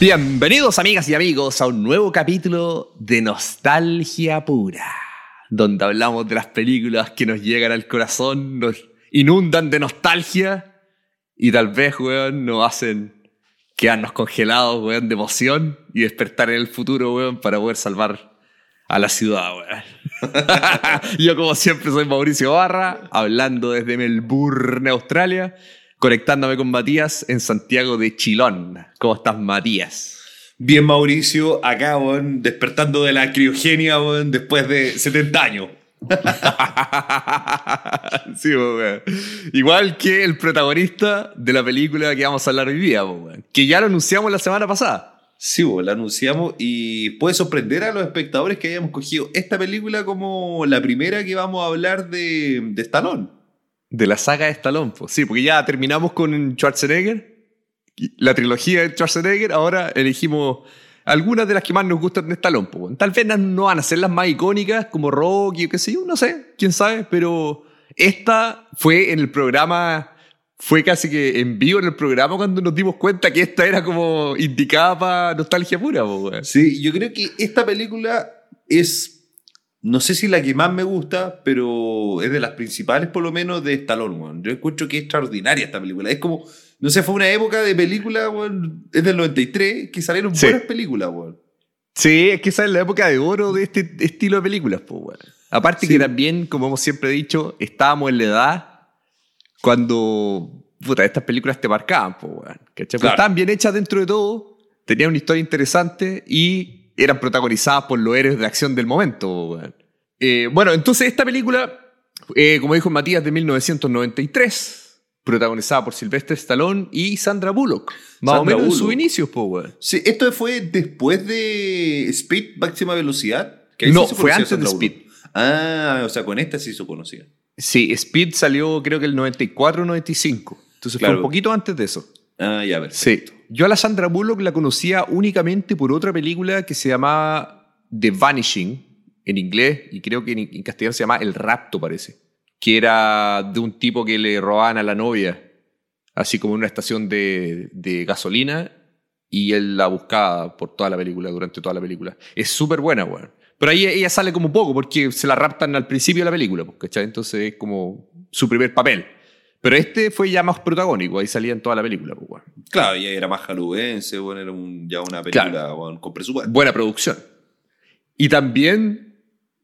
Bienvenidos amigas y amigos a un nuevo capítulo de Nostalgia Pura, donde hablamos de las películas que nos llegan al corazón, nos inundan de nostalgia y tal vez, weón, nos hacen quedarnos congelados, weón, de emoción y despertar en el futuro, weón, para poder salvar a la ciudad, weón. Yo como siempre soy Mauricio Barra, hablando desde Melbourne, Australia, conectándome con Matías en Santiago de Chilón. ¿Cómo estás, Matías? Bien, Mauricio, acá, despertando de la criogenia, después de 70 años. sí. Igual que el protagonista de la película que vamos a hablar hoy día. Que ya lo anunciamos la semana pasada. Sí, weón, la anunciamos y puede sorprender a los espectadores que hayamos cogido esta película como la primera que vamos a hablar de, de Stallone. De la saga de Stallone. Sí, porque ya terminamos con Schwarzenegger, la trilogía de Schwarzenegger, ahora elegimos algunas de las que más nos gustan de Stallone. Tal vez no van a ser las más icónicas como Rocky o qué sé yo, no sé, quién sabe, pero esta fue en el programa, fue casi que en vivo en el programa cuando nos dimos cuenta que esta era como indicada para nostalgia pura. Sí, yo creo que esta película es no sé si la que más me gusta, pero es de las principales, por lo menos, de Stallone, weón. Yo encuentro que es extraordinaria esta película. Es como, no sé, fue una época de película, weón, es del 93, que salieron Sí. buenas películas, weón. Sí, es que esa es la época de oro de este estilo de películas, pues, weón. Aparte Sí. que también, como hemos siempre dicho, estábamos en la edad cuando puta, estas películas te marcaban, pues, weón. Estaban bien hechas dentro de todo, tenían una historia interesante y eran protagonizadas por los héroes de acción del momento. Eh, bueno, entonces esta película, eh, como dijo Matías, de 1993, protagonizada por Sylvester Stallone y Sandra Bullock. Más o menos en sus inicios, pues, weón. Sí, esto fue después de Speed, máxima velocidad. que No, sí fue antes de Speed. Bullock. Ah, o sea, con esta sí se conocía. Sí, Speed salió creo que el 94 o 95. Entonces Claro. fue un poquito antes de eso. Ah, ya, ver. Sí. Yo a la Sandra Bullock la conocía únicamente por otra película que se llamaba The Vanishing en inglés y creo que en, castellano se llama El Rapto, parece. Que era de un tipo que le robaban a la novia, así como en una estación de, gasolina y él la buscaba por toda la película, durante toda la película. Es súper buena, weón. Pero ahí ella sale como poco porque se la raptan al principio de la película, pues, ¿cachai? Entonces es como su primer papel. Pero este fue ya más protagónico, ahí salía en toda la película, pues, weón. Claro, ya era más jaluense, bueno, era un- ya una película Claro. bueno, con presupuesto. buena producción. Y también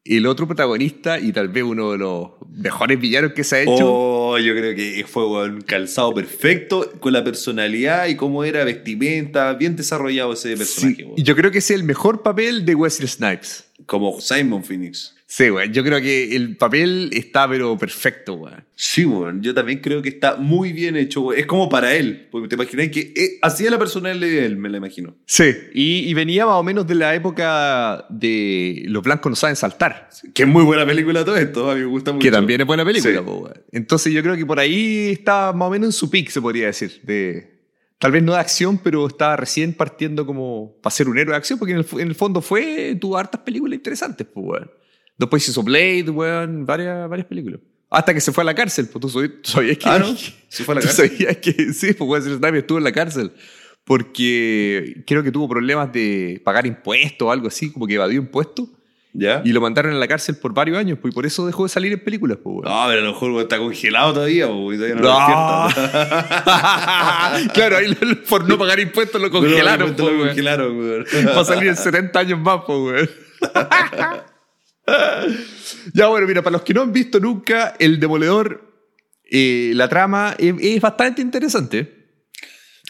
el otro protagonista y tal vez uno de los mejores villanos que se ha hecho. Oh, yo creo que fue un calzado perfecto con la personalidad y cómo era vestimenta, bien desarrollado ese personaje. Sí, yo creo que es el mejor papel de Wesley Snipes. Como Simon Phoenix. Sí, güey. Yo creo que el papel está, pero perfecto, güey. Sí, weón, yo también creo que está muy bien hecho, weón. Es como para él, porque te imaginas que eh, hacía la personalidad de él, me la imagino. Sí. Y, y venía más o menos de la época de Los blancos no saben saltar. Que es muy buena película todo esto, a mí me gusta mucho. Que también es buena película, Sí. po, güey. Entonces yo creo que por ahí está más o menos en su pick, se podría decir. De, tal vez no de acción, pero estaba recién partiendo como para ser un héroe de acción, porque en el, en el fondo fue, tuvo hartas películas interesantes, pues, weón. Después hizo Blade, weón, varias, varias películas. Hasta que se fue a la cárcel, pues tú sabías, que... Ah, ¿no? ¿Se fue a la ¿Tú cárcel? sabías que sí, pues Wesley Snipes estuvo en la cárcel? Porque creo que tuvo problemas de pagar impuestos o algo así, como que evadió impuestos. ¿Ya? Y lo mandaron a la cárcel por varios años, pues y por eso dejó de salir en películas, pues, weón. No, pero a lo mejor está congelado todavía, y todavía no, No. lo claro, ahí lo- por no pagar impuestos lo congelaron, No, po, lo weón. congelaron, weón. Va a salir en 70 años más, pues, weón. ya, bueno, mira, para los que no han visto nunca, El Demoledor, eh, la trama es, es bastante interesante.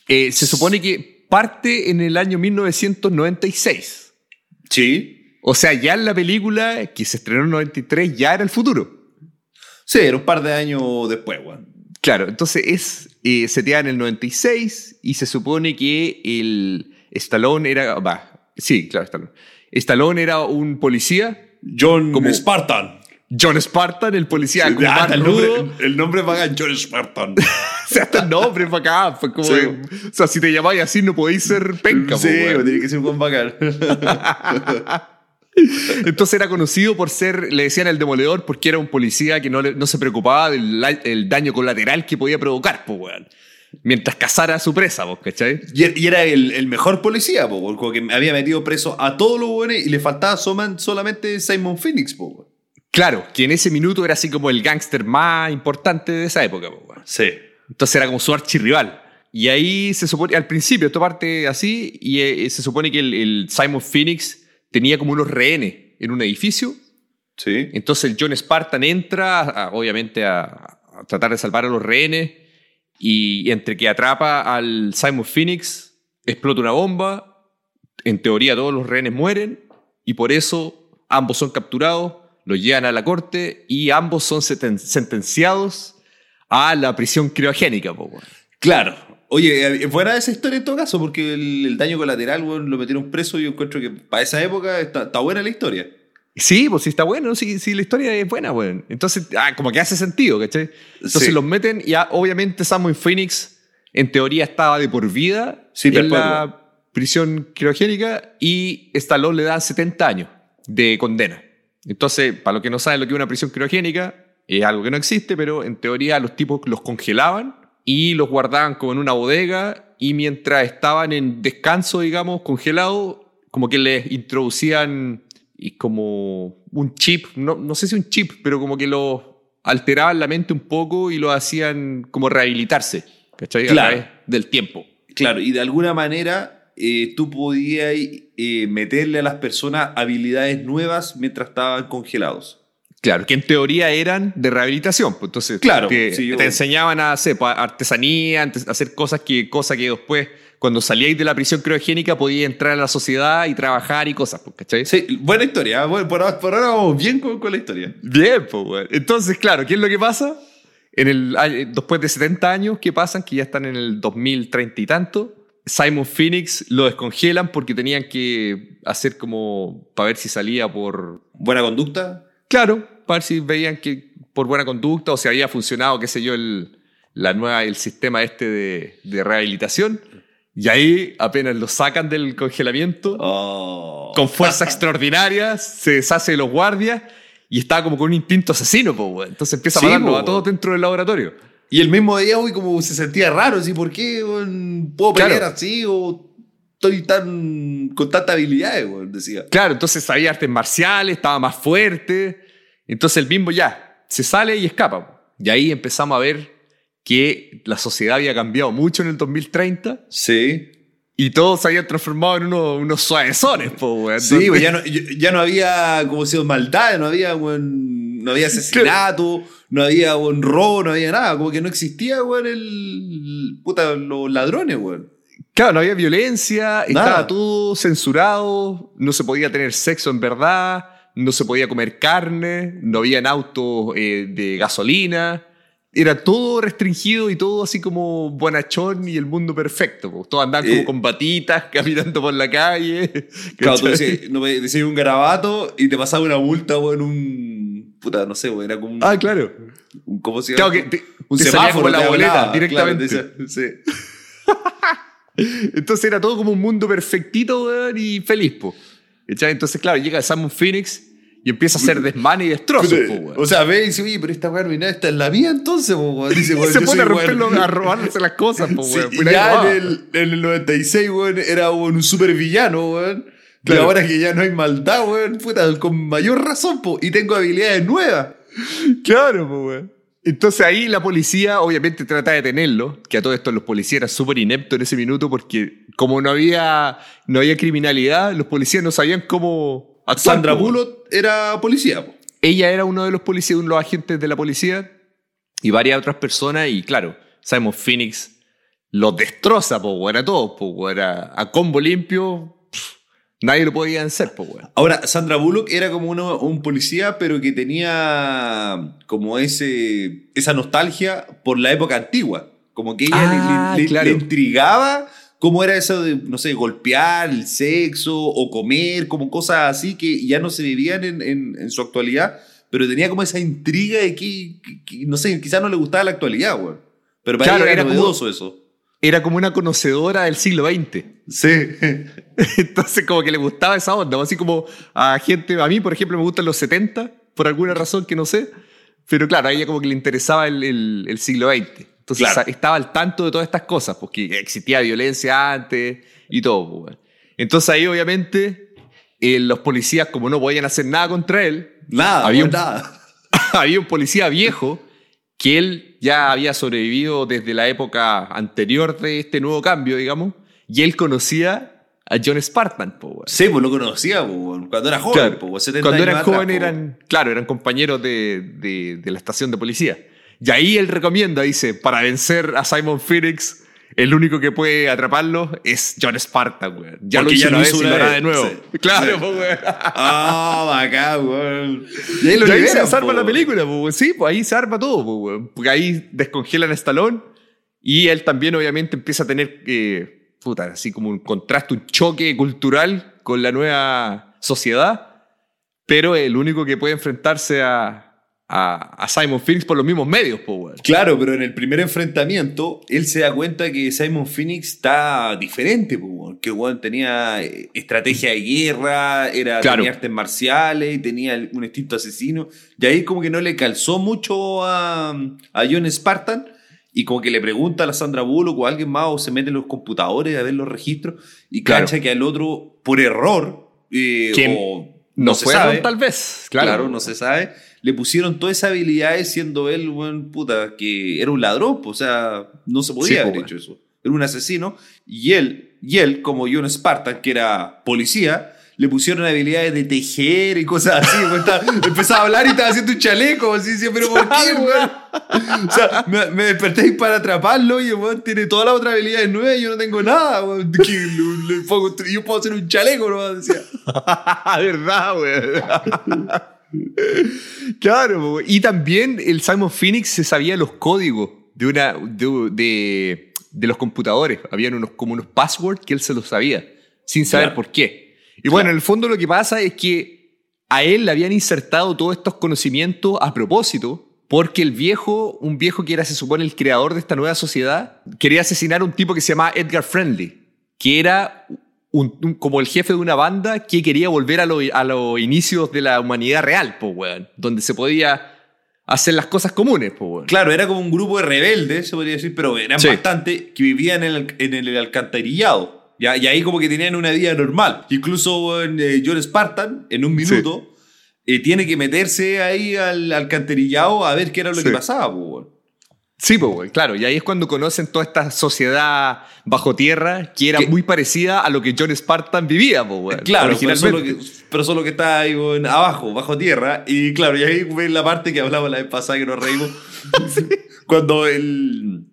Eh, se supone que parte en el año 1996. Sí. O sea, ya en la película que se estrenó en 93 ya era el futuro. Sí, era un par de años después, weón. Claro, entonces es eh, seteada en el 96 y se supone que el Stallone era, va, sí, claro, Stallone. Stallone era un policía, John Como- Spartan. John Spartan, el policía como Ah, el, nombre, el nombre paga John Spartan. O sea, hasta el nombre acá. Fue como, Sí. o sea, si te llamáis así no podéis ser penca. sí, po, weón. tiene que ser un buen bacán. Entonces era conocido por ser, le decían el demoledor, porque era un policía que no, le- no se preocupaba del el daño colateral que podía provocar, pues, weón. mientras cazara a su presa, ¿vos cachai? Y, y era el, el mejor policía, po, weón, como que había metido preso a todos los buenos y le faltaba solamente Simon Phoenix, po, weón. Claro, que en ese minuto era así como el gángster más importante de esa época, po, weón. Sí. Entonces era como su archirrival. Y ahí se supone, al principio, esto parte así, y eh, se supone que el, el Simon Phoenix tenía como unos rehenes en un edificio. Sí. Entonces el John Spartan entra, a- obviamente, a, a tratar de salvar a los rehenes. Y entre que atrapa al Simon Phoenix, explota una bomba. En teoría, todos los rehenes mueren. Y por eso ambos son capturados, los llevan a la corte y ambos son sentenciados a la prisión criogénica. po. Claro. Oye, eh, fuera de esa historia en todo caso, porque el, el daño colateral, weón, lo metieron preso y yo encuentro que para esa época está, está buena la historia. Sí, pues sí está bueno, sí, sí la historia es buena, weón. Entonces, ah, como que hace sentido, ¿cachai? Entonces Sí. los meten y ah, obviamente Samuel Phoenix en teoría estaba de por vida Sí, en la prisión criogénica y Stallone le da 70 años de condena. Entonces, para los que no saben lo que es una prisión criogénica, es algo que no existe, pero en teoría los tipos los congelaban y los guardaban como en una bodega y mientras estaban en descanso, digamos, congelados, como que les introducían y como un chip, no, no sé si un chip, pero como que lo alteraban la mente un poco y lo hacían como rehabilitarse, ¿cachai? Claro. A través del tiempo. Claro, y de alguna manera eh, tú podías eh, meterle a las personas habilidades nuevas mientras estaban congelados. Claro, que en teoría eran de rehabilitación. Pues entonces, Claro, te, sí, yo- te enseñaban a hacer pues, artesanía, a hacer cosas que, cosas que después, cuando salíais de la prisión criogénica, podíais entrar a la sociedad y trabajar y cosas, pues, ¿cachai? Sí, buena historia. ¿eh? Bueno, por, ahora- vamos bien con, con la historia. Bien, pues, weón. Entonces, claro, ¿qué es lo que pasa? En el, año- después de 70 años que pasan, que ya están en el 2030 y tanto, Simon Phoenix lo descongelan porque tenían que hacer como para ver si salía por... Buena conducta. Claro, para ver si veían que por buena conducta o si había funcionado, qué sé yo, el, la nueva, el sistema este de, de rehabilitación. Y ahí apenas lo sacan del congelamiento Oh. con fuerza extraordinaria, se deshace de los guardias y estaba como con un instinto asesino, po. Entonces empieza Sí, a matarlos po, a todos dentro del laboratorio. Y el mismo día, uy, como se sentía raro, así, ¿por qué puedo Claro. pelear así o estoy tan con tanta habilidad, weón? Decía. Claro, entonces sabía artes marciales, estaba más fuerte. Entonces el bimbo ya se sale y escapa. Y ahí empezamos a ver que la sociedad había cambiado mucho en el 2030 Sí. y todos se habían transformado en unos, unos suavezones, po, weón. Sí, pues ya no, ya no había como sido maldad, no había, no había asesinato, no había weón, robo, no había nada, como que no existía, weón, el puta, los ladrones, weón. Claro, no había violencia, estaba todo censurado, no se podía tener sexo en verdad, no se podía comer carne, no habían autos eh, de gasolina. Era todo restringido y todo así como bonachón y el mundo perfecto. po. Todos andaban como Eh. con batitas caminando por la calle. Claro, tú decías, no, me- decías un garabato y te pasaba una multa, weón, un. Puta, no sé, era como un. Ah, claro. un- ¿Cómo se llama? Claro que te- un te salía semáforo como la boleta hablaba, directamente. claro, te decía- sí. Entonces era todo como un mundo perfectito weón, y feliz. Po. Entonces, claro, llega Simon Phoenix y empieza a hacer desmanes y destrozos. po, weón. o sea, ve y dice, oye, pero esta weá arruinada está en la mía entonces, po, weón. Dice, Y weón, se pone a romperlo, weón. a robarse las cosas, po, Sí, weón. y nadie ya robaba. en el, en el 96, weón, era weón, un super villano, weón. Y Claro. ahora que ya no hay maldad, weón, puta, con mayor razón, po, y tengo habilidades nuevas. Claro, po, weón. Entonces ahí la policía obviamente trata de detenerlo, que a todo esto los policías eran súper ineptos en ese minuto porque como no había, no había criminalidad, los policías no sabían cómo actuar. Sandra weón. Bullock era policía, po. Ella era uno de los policías, uno de los agentes de la policía y varias otras personas y claro, Simon Phoenix los destroza, po, a todos, po. A, a combo limpio, nadie lo podía vencer, po, weón. Ahora, Sandra Bullock era como uno- un policía, pero que tenía como ese, esa nostalgia por la época antigua. Como que ella Ah, le, le- claro. le intrigaba cómo era eso de, no sé, golpear, el sexo o comer, como cosas así que ya no se vivían en, en- en su actualidad, pero tenía como esa intriga de que, que- que, no sé, quizás no le gustaba la actualidad, güey. Pero para Claro, ella era, era como- novedoso eso. Era como una conocedora del siglo XX. Sí. Entonces como que le gustaba esa onda, así como a gente, a mí por ejemplo me gustan los 70, por alguna razón que no sé, pero claro, a ella como que le interesaba el, el- el siglo XX. Entonces Claro. estaba al tanto de todas estas cosas, porque existía violencia antes y todo. pues. Entonces ahí obviamente eh, los policías, como no podían hacer nada contra él, Nada, Había un- nada. había un policía viejo que él ya había sobrevivido desde la época anterior de este nuevo cambio, digamos, y él conocía a John Spartan. po. Sí, pues lo conocía, weón, cuando era joven, Claro, weón, 70 Cuando eran jóvenes eran, claro, eran compañeros de, de- de la estación de policía. Y ahí él recomienda, dice, para vencer a Simon Phoenix, el único que puede atraparlo es John Spartan, weón. Ya Porque lo hizo ya una vez y lo hará de nuevo. sí. Claro, pues, weón. Ah, bacán, weón. Y ahí lo se arma po, la película, pues, sí, pues ahí se arma todo, pues, weón. porque ahí descongelan a Stallone y él también obviamente empieza a tener, eh, puta, así como un contraste, un choque cultural con la nueva sociedad, pero el único que puede enfrentarse a, a, a Simon Phoenix por los mismos medios, weón. Claro, pero en el primer enfrentamiento, él se da cuenta que Simon Phoenix está diferente, po, weón. que tenía eh, estrategia de guerra, era, Claro. tenía artes marciales tenía un instinto asesino. Y ahí como que no le calzó mucho a, a John Spartan y como que le pregunta a la Sandra Bullock o a alguien más o se mete en los computadores a ver los registros y Claro. cacha que al otro, por error, eh, No, se fueron, sabe, tal vez. Claro, Claro, no se sabe. Le pusieron todas esas habilidades siendo él, buen puta, que era un ladrón, o sea, no se podía Sí, haber hecho eso. Era un asesino. Y él, y él, como John Spartan, que era policía, le pusieron habilidades de tejer y cosas así. empezaba a hablar y estaba haciendo un chaleco, así, decía, pero ¿por qué, weón? O sea, me, me desperté para atraparlo y weón tiene todas las otras habilidades nuevas y yo no tengo nada, weón. Yo puedo hacer un chaleco, ¿no? Decía. ¿Verdad, weón? claro, y también el Simon Phoenix se sabía los códigos de, una, de, de- de los computadores. Habían unos, como unos passwords que él se los sabía, sin saber Claro. por qué. Y bueno, en el fondo lo que pasa es que a él le habían insertado todos estos conocimientos a propósito. Porque el viejo, un viejo que era, se supone, el creador de esta nueva sociedad, quería asesinar a un tipo que se llamaba Edgar Friendly, que era un- un- como el jefe de una banda que quería volver a, lo- a los inicios de la humanidad real, pues, weón. Donde se podía hacer las cosas comunes, weón. Claro, era como un grupo de rebeldes, se podría decir, pero eran Sí. bastante que vivían en el, en el alcantarillado. ¿ya? Y ahí como que tenían una vida normal. Incluso en, eh, John Spartan, en un minuto, eh, tiene que meterse ahí al alcantarillado a ver qué era lo Sí. que pasaba. po. Sí, pues, claro. Y ahí es cuando conocen toda esta sociedad bajo tierra que era muy parecida a lo que John Spartan vivía, pues. Claro, pero solo, que, pero solo que está ahí abajo, bajo tierra. Y claro, y ahí ven la parte que hablaba la vez pasada que nos reímos. Cuando el,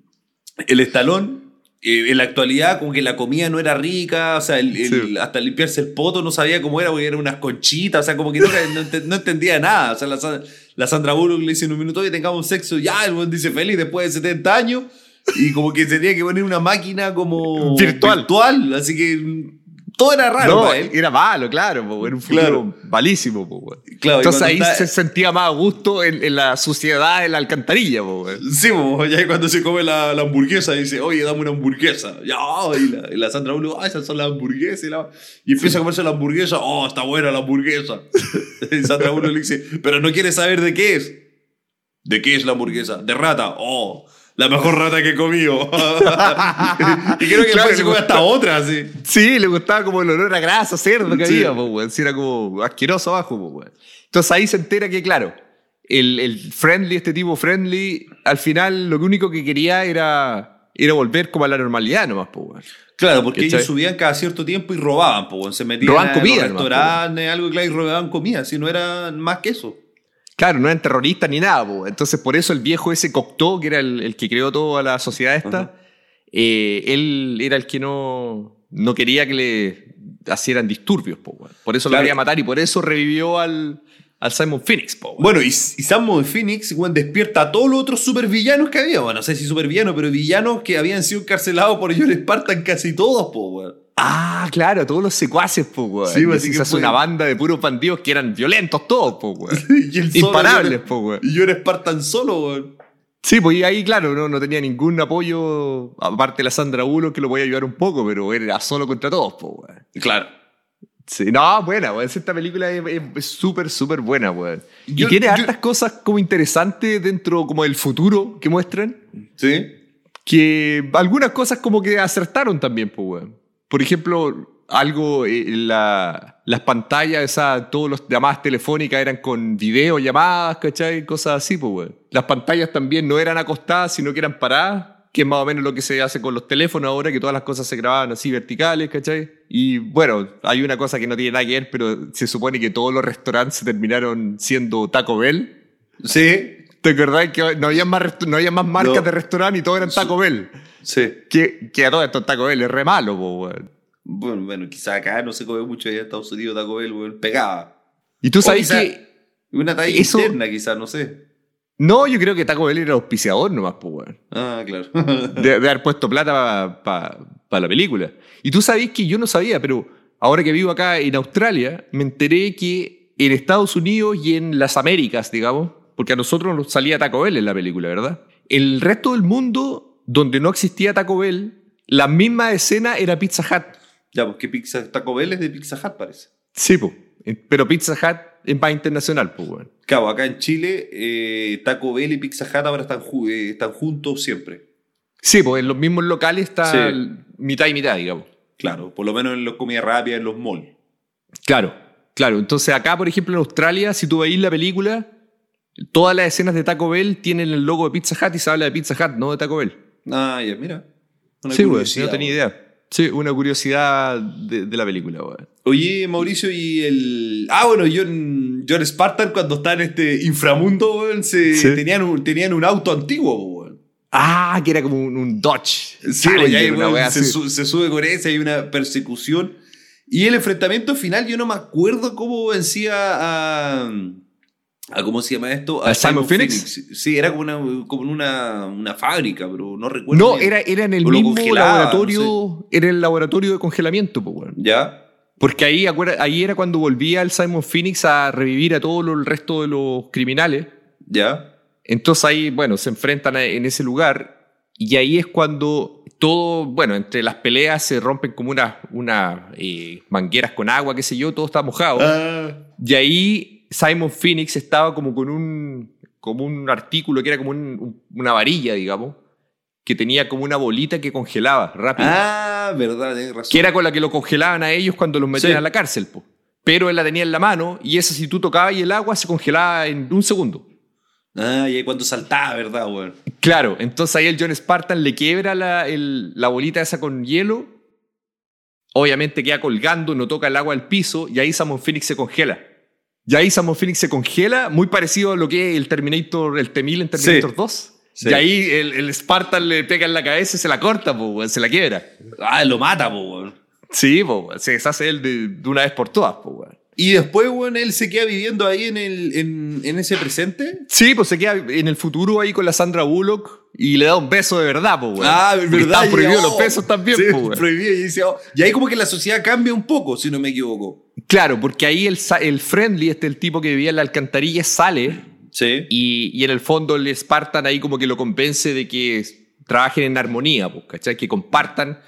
el estalón, eh, en la actualidad, como que la comida no era rica, o sea, el- el- Sí. hasta limpiarse el poto no sabía cómo era, porque eran unas conchitas, o sea, como que no, no ente- no entendía nada. O sea, la, la Sandra Bullock le dice en un minuto, oye, tengamos sexo, ya, el buen dice feliz después de 70 años. Y como que se tenía que poner una máquina como Virtual. virtual, así que todo era raro No, para él. era malo, claro, po, era un futuro Claro. malísimo. po, weón. Claro, Entonces ahí está- se sentía más a gusto en, en la suciedad, en la alcantarilla. po. Sí, po, ya cuando se come la, la hamburguesa dice, oye, dame una hamburguesa. Ya, y la, y la Sandra Bullock, ah, esas son las hamburguesas. Y, la- y empieza a comerse la hamburguesa, oh, está buena la hamburguesa. y Sandra Bullock le dice, pero no quiere saber de qué es. ¿De qué es la hamburguesa? De rata. Oh, la mejor rata que he comido. y creo que Claro, después se hasta otra, sí. Sí, le gustaba como el olor a grasa, cerdo que Sí. había. Sí, era como asqueroso abajo, weón. Entonces ahí se entera que, claro, el, el friendly, este tipo friendly, al final lo único que quería era, era volver como a la normalidad nomás, weón. Claro, porque ellos subían cada cierto tiempo y robaban, weón. se metían Robaban a comida los nomás, po, restaurantes, algo claro, y robaban comida, si no era más que eso. Claro, no eran terroristas ni nada, po. entonces por eso el viejo ese Cocteau, que era el, el que creó toda la sociedad esta, eh, él era el que no, no quería que le hicieran disturbios, po, por eso lo quería matar y por eso revivió al, al Simon Phoenix. Po. Bueno, y, y Simon Phoenix weón, despierta a todos los otros supervillanos que había. Bueno, no sé si supervillanos, pero villanos que habían sido encarcelados por John Spartan casi todos, po, weón. Ah, claro, todos los secuaces, po, weón. Sí, pues, así que fue- una banda de puros bandidos que eran violentos todos, po, weón. Imparables, po, weón. Y John Spartan solo, weón. Sí, pues y ahí, claro, no, no tenía ningún apoyo, aparte de la Sandra Bullock, que lo podía ayudar un poco, pero era solo contra todos, po, weón. Claro. Sí, no, buena, weón. Esta película es es- es súper, súper buena, weón. Yo- y tiene yo- hartas cosas como interesantes dentro como del futuro que muestran. Sí. que algunas cosas como que acertaron también, pues, weón. Por ejemplo, algo, eh, la, las pantallas, esa, todos los llamadas telefónicas eran con videollamadas, ¿cachai? Cosas así, pues, weón. Las pantallas también no eran acostadas, sino que eran paradas, que es más o menos lo que se hace con los teléfonos ahora, que todas las cosas se grababan así verticales, ¿cachai? Y bueno, hay una cosa que no tiene nada que ver, pero se supone que todos los restaurantes terminaron siendo Taco Bell. Sí. ¿Te acordás que no había más, no había más marcas No. de restaurante y todos eran Taco Bell? Sí. Que, que a todo esto Taco Bell es re malo, po, weón. Bueno, bueno, quizá acá no se come mucho allá en Estados Unidos Taco Bell, weón. Pegaba. Y tú sabes que... Una talla Eso- interna, quizá, no sé. No, yo creo que Taco Bell era auspiciador nomás, pues, weón. Ah, claro. De, de haber puesto plata para la película. Y tú sabés que yo no sabía, pero ahora que vivo acá en Australia, me enteré que en Estados Unidos y en las Américas, digamos, porque a nosotros nos salía Taco Bell en la película, ¿verdad? El resto del mundo, donde no existía Taco Bell, la misma escena era Pizza Hut. ya, pues que pizza, Taco Bell es de Pizza Hut, parece. Sí, po. pero Pizza Hut es más internacional, pues, weón. Cabo, acá en Chile, eh, Taco Bell y Pizza Hut ahora están, ju- eh, están juntos siempre. Sí, pues en los mismos locales está Sí. mitad y mitad, digamos. Claro, por lo menos en los comida rápida, en los malls. Claro, claro. Entonces acá, por ejemplo, en Australia, si tú veis la película, todas las escenas de Taco Bell tienen el logo de Pizza Hut y se habla de Pizza Hut, no de Taco Bell. Ah, ya, mira. Una sí, güey, no tenía güey. idea. Sí, una curiosidad de, de la película, güey. Oye, Mauricio, y el. Ah, bueno, John, John Spartan, cuando está en este inframundo, weón, se Sí. tenían, un, tenían un auto antiguo, weón. Ah, que era como un, un Dodge. Sí, Challenger, una su- se sube con ese, hay una persecución. Y el enfrentamiento final, yo no me acuerdo cómo vencía a. a ¿Cómo se llama esto? ¿A Simon Phoenix? Sí, era como una, como una, una fábrica, pero no recuerdo. No, bien. era, era en el mismo laboratorio, era el laboratorio de congelamiento, pues. ¿Ya? Porque ahí, ahí era cuando volvía el Simon Phoenix a revivir a todo lo- el resto de los criminales. ¿Ya? Entonces ahí, bueno, se enfrentan a- en ese lugar y ahí es cuando todo, bueno, entre las peleas se rompen como unas una, eh, mangueras con agua, qué sé yo, todo está mojado. Ah, Y ahí Simon Phoenix estaba como con un, como un artículo que era como un- un- una varilla, digamos, que tenía como una bolita que congelaba rápido. ah, verdad, tienes razón. Que era con la que lo congelaban a ellos cuando los metían Sí. a la cárcel, po. Pero él la tenía en la mano y esa si tú tocabas y el agua se congelaba en un segundo. Ah, y ahí cuando saltaba, ¿verdad, weón? Claro, entonces ahí el John Spartan le quiebra la, el- la bolita esa con hielo. Obviamente queda colgando, no toca el agua al piso y ahí Simon Phoenix se congela. Y ahí Simon Phoenix se congela, muy parecido a lo que es el Terminator, el T-1000 en Terminator Sí. 2. Sí. Y ahí el, el Spartan le pega en la cabeza y se la corta, po, se la quiebra. Ah, lo mata, po. Sí, po, se deshace él de, de una vez por todas. po. Y después, weón, él se queda viviendo ahí en, el, en, en ese presente. Sí, pues se queda en el futuro ahí con la Sandra Bullock y le da un beso de verdad, pues, weón. Ah, Porque verdad. Están prohibidos oh, los besos también, sí, weón. prohibido. Y, dice, oh. y ahí como que la sociedad cambia un poco, si no me equivoco. Claro, porque ahí el, el friendly, este el tipo que vivía en la alcantarilla, sale Sí. y, y en el fondo el Spartan ahí como que lo convence de que trabajen en armonía, pues, ¿cachai? Que compartan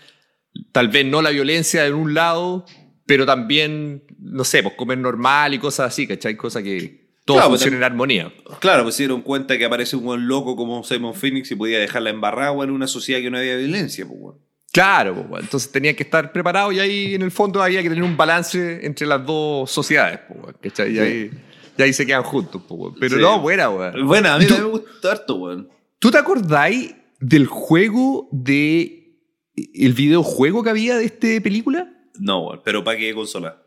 tal vez no la violencia en un lado, pero también, no sé, pues comer normal y cosas así, ¿cachai? Cosas que todo Claro, pues, funcione en armonía. Claro, pues se dieron cuenta que aparece un buen loco como Simon Phoenix y podía dejarla embarrada en una sociedad que no había violencia, pues, weón. Claro, pues, weón. entonces tenían que estar preparados y ahí en el fondo había que tener un balance entre las dos sociedades, pues, weón, ¿cachai? Y, ahí, y ahí se quedan juntos, pues, weón. Pero Sí. no, buena, weón. Bueno, a mí ¿Y tú- también me gustó harto, weón. ¿Tú te acordáis del juego de. el videojuego que había de esta película? No, pero ¿para qué consola?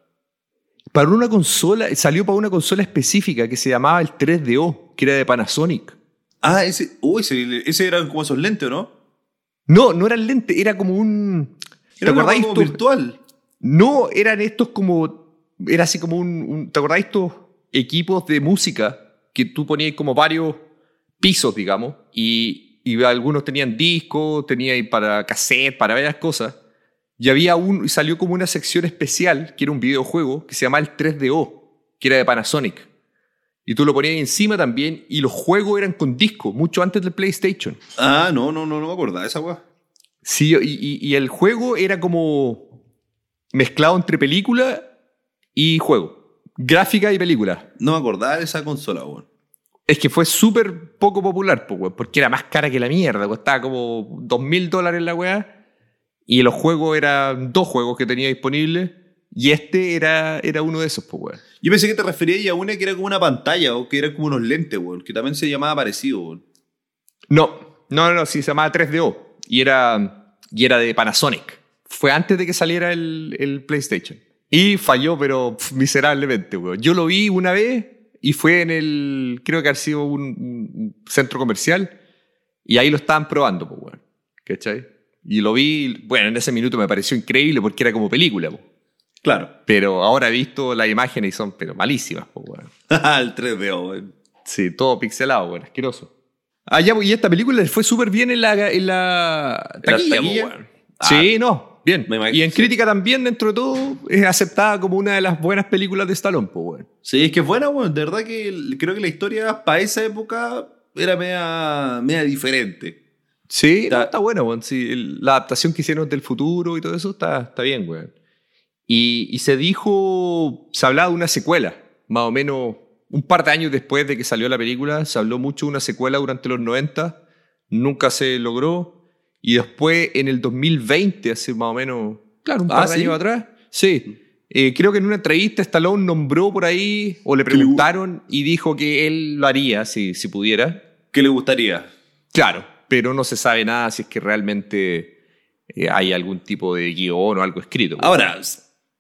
Para una consola, salió para una consola específica que se llamaba el 3DO, que era de Panasonic. Ah, ese, uy, ese, ese eran como esos lentes, ¿o ¿no? No, no era el lente, era como un. ¿Te Era acordáis? como virtual. No, eran estos como. Era así como un. un- ¿Te acordáis estos equipos de música que tú ponías como varios pisos, digamos? Y, y algunos tenían discos, tenían para cassette, para varias cosas. Y había un. Salió como una sección especial, que era un videojuego, que se llamaba el 3DO, que era de Panasonic. Y tú lo ponías encima también, y los juegos eran con disco, mucho antes del PlayStation. Ah, no, no, no, no me acordaba de esa weá. Sí, y, y- y el juego era como mezclado entre película y juego. Gráfica y película. No me acordaba de esa consola, weón. Es que fue súper poco popular, weón, porque era más cara que la mierda. Costaba como dos mil dólares la weá. Y los juegos eran dos juegos que tenía disponibles. Y este era, era uno de esos, pues, weón. Yo pensé que te referías a una que era como una pantalla o que era como unos lentes, weón, que también se llamaba parecido, weón. No, no, no, sí, se llamaba 3DO. Y era, y era de Panasonic. Fue antes de que saliera el, el PlayStation. Y falló, pero pf, miserablemente, weón. Yo lo vi una vez y fue en el, creo que ha sido un, un centro comercial. Y ahí lo estaban probando, pues, weón. ¿Cachai? Y lo vi, bueno, en ese minuto me pareció increíble porque era como película, pues. Claro. Pero ahora he visto las imágenes y son pero malísimas, pues, weón. el 3DO, weón. Sí, todo pixelado, weón, asqueroso. Ah, ya, pues, y esta película fue súper bien en la, en la taquilla, taquilla? weón. Ah, Sí, no, bien. me imagino, Y en sí. crítica también, dentro de todo, es aceptada como una de las buenas películas de Stallone, pues, weón. Sí, es que es buena, weón. De verdad que creo que la historia para esa época era media, media diferente. Sí, Está- no, está buena, weón. Sí, la adaptación que hicieron del futuro y todo eso está, está bien, weón. Y, y se dijo, se hablaba de una secuela, más o menos un par de años después de que salió la película, se habló mucho de una secuela durante los 90, nunca se logró, y después en el 2020, hace más o menos, claro, un Ah, par de ¿sí? años atrás, sí. Eh, creo que en una entrevista Stallone nombró por ahí, o le preguntaron, y dijo que él lo haría si, si pudiera. ¿Qué le gustaría? Claro, pero no se sabe nada si es que realmente eh, hay algún tipo de guion o algo escrito. Ahora,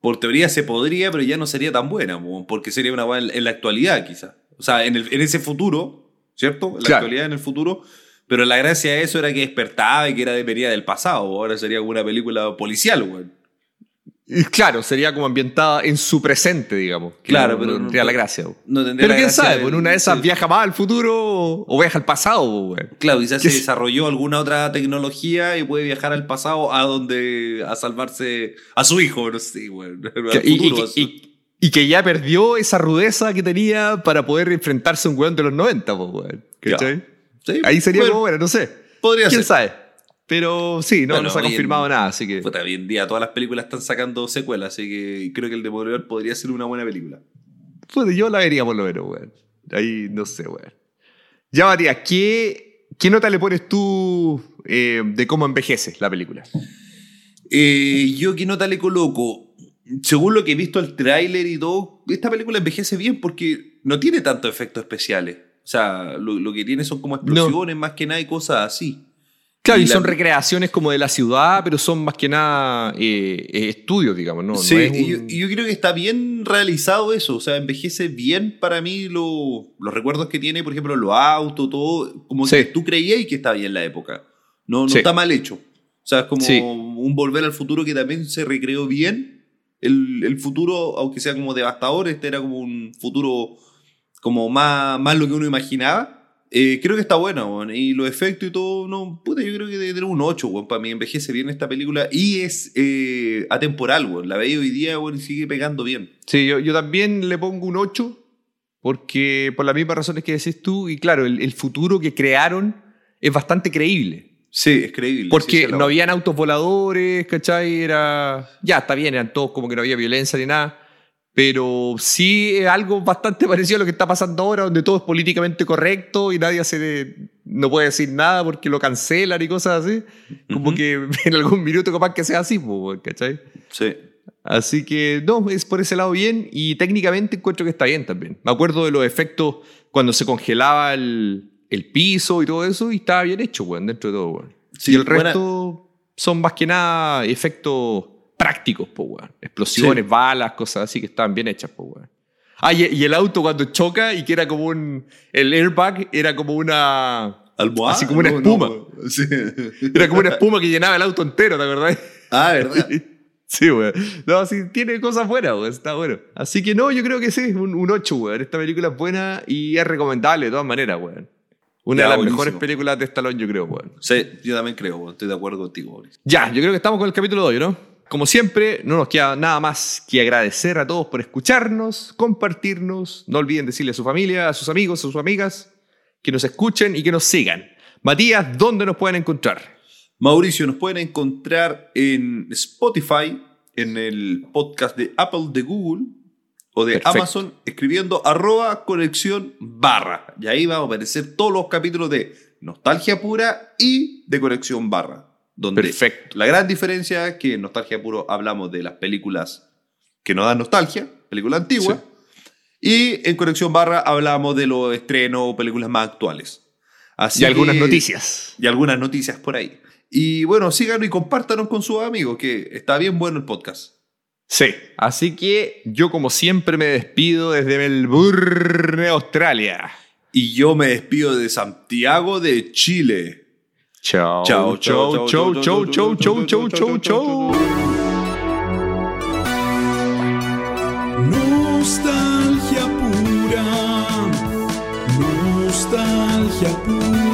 por teoría se podría, pero ya no sería tan buena, porque sería una weá en, la actualidad, quizá. O sea, en, el- en ese futuro, ¿cierto? En la Claro. actualidad, en el futuro. Pero la gracia de eso era que despertaba y que era de venía del pasado. Ahora sería una película policial, weón. Claro, sería como ambientada en su presente, digamos. Claro, no- pero no no- tendría la gracia. No tendría Pero la quién gracia sabe, del- pues en una de esas viaja más al futuro o o viaja al pasado, weón. Claro, quizás ¿Qué se es? desarrolló alguna otra tecnología y puede viajar al pasado a donde a salvarse a su hijo, no sé, Que- y, que ya perdió esa rudeza que tenía para poder enfrentarse a un weón de los 90, po, weón. ¿Cachai? Sí, Ahí sería bueno, como, bueno, no sé. Podría ¿Quién ser. sabe? Pero sí, no, Bueno, no se ha en- confirmado nada, así que... Puta, hoy en día todas las películas están sacando secuelas, así que creo que el Demoledor podría ser una buena película. Pues yo la vería por lo menos, weón. Ahí no sé, weón. Ya, Matías, ¿qué, qué nota le pones tú eh, de cómo envejece la película? Eh, yo qué nota le coloco. Según lo que he visto el tráiler y todo, esta película envejece bien porque no tiene tantos efectos especiales. O sea, lo, lo que tiene son como explosiones más que nada y cosas así. Claro, y, Y la- son recreaciones como de la ciudad, pero son más que nada eh, estudios, digamos, ¿no? no sí, es y yo, un- y yo creo que está bien realizado eso. O sea, envejece bien para mí lo- los recuerdos que tiene, por ejemplo, los autos, todo. Como Sí. que tú creías que estaba bien la época. No, no Sí. está mal hecho. O sea, es como Sí. un volver al futuro que también se recreó bien. El, el futuro, aunque sea como devastador, este era como un futuro como más, más lo que uno imaginaba. Eh, creo que está bueno, weón. Y los efectos y todo, no, puta, yo creo que debe tener un 8, weón. Para mí envejece bien esta película y es eh, atemporal, weón. La veo hoy día, weón, y sigue pegando bien. Sí, yo, yo también le pongo un 8, porque por las mismas razones que decís tú, y claro, el, el futuro que crearon es bastante creíble. Sí, es creíble. sí, Porque la no habían autos voladores, ¿cachai? Era. Ya, está bien, eran todos como que no había violencia ni nada. Pero sí es algo bastante parecido a lo que está pasando ahora, donde todo es políticamente correcto y nadie hace, no puede decir nada porque lo cancelan y cosas así. Como que en algún minuto capaz que sea así, ¿cachai? Sí. Así que no, es por ese lado bien y técnicamente encuentro que está bien también. Me acuerdo de los efectos cuando se congelaba el, el piso y todo eso y estaba bien hecho, weón, dentro de todo, weón. Sí, y el buena- resto son más que nada efectos prácticos, pues, weón. Explosiones, Sí. balas, cosas así que estaban bien hechas, pues, weón. Ah, y, y el auto cuando choca y que era como un... El airbag era como una... ¿Almohada? Así como una No, espuma. no, sí. Era como una espuma que llenaba el auto entero, ¿te acordás? Ah, ¿verdad? Sí, weón. No, sí, tiene cosas buenas, weón. Está bueno. Así que no, yo creo que sí, un, un 8, weón. Esta película es buena y es recomendable de todas maneras, weón. Una Ya, de las buenísimo. mejores películas de Stallone, yo creo, weón. Sí, yo también creo, weón. Estoy de acuerdo contigo, Boris. Ya, yo creo que estamos con el capítulo de hoy, ¿no? Como siempre, no nos queda nada más que agradecer a todos por escucharnos, compartirnos. No olviden decirle a su familia, a sus amigos, a sus amigas, que nos escuchen y que nos sigan. Matías, ¿dónde nos pueden encontrar? Mauricio, nos pueden encontrar en Spotify, en el podcast de Apple de Google o de Perfecto. Amazon escribiendo arroba conexión barra. Y ahí van a aparecer todos los capítulos de Nostalgia Pura y de Conexión Barra. Donde Perfecto. la gran diferencia es que en Nostalgia Puro hablamos de las películas que nos dan nostalgia, películas antiguas. Y en Conexión Barra hablamos de los estrenos o películas más actuales. Así Y algunas que- noticias. Y algunas noticias por ahí. Y bueno, síganos y compártanos con sus amigos, que está bien bueno el podcast. Sí. Así que yo, como siempre, me despido desde Melbourne, Australia. Y yo me despido de Santiago de Chile. Chao, Chao, chao, chao, chao, chao, chao, chao, chao, chao. Nostalgia pura, nostalgia pura.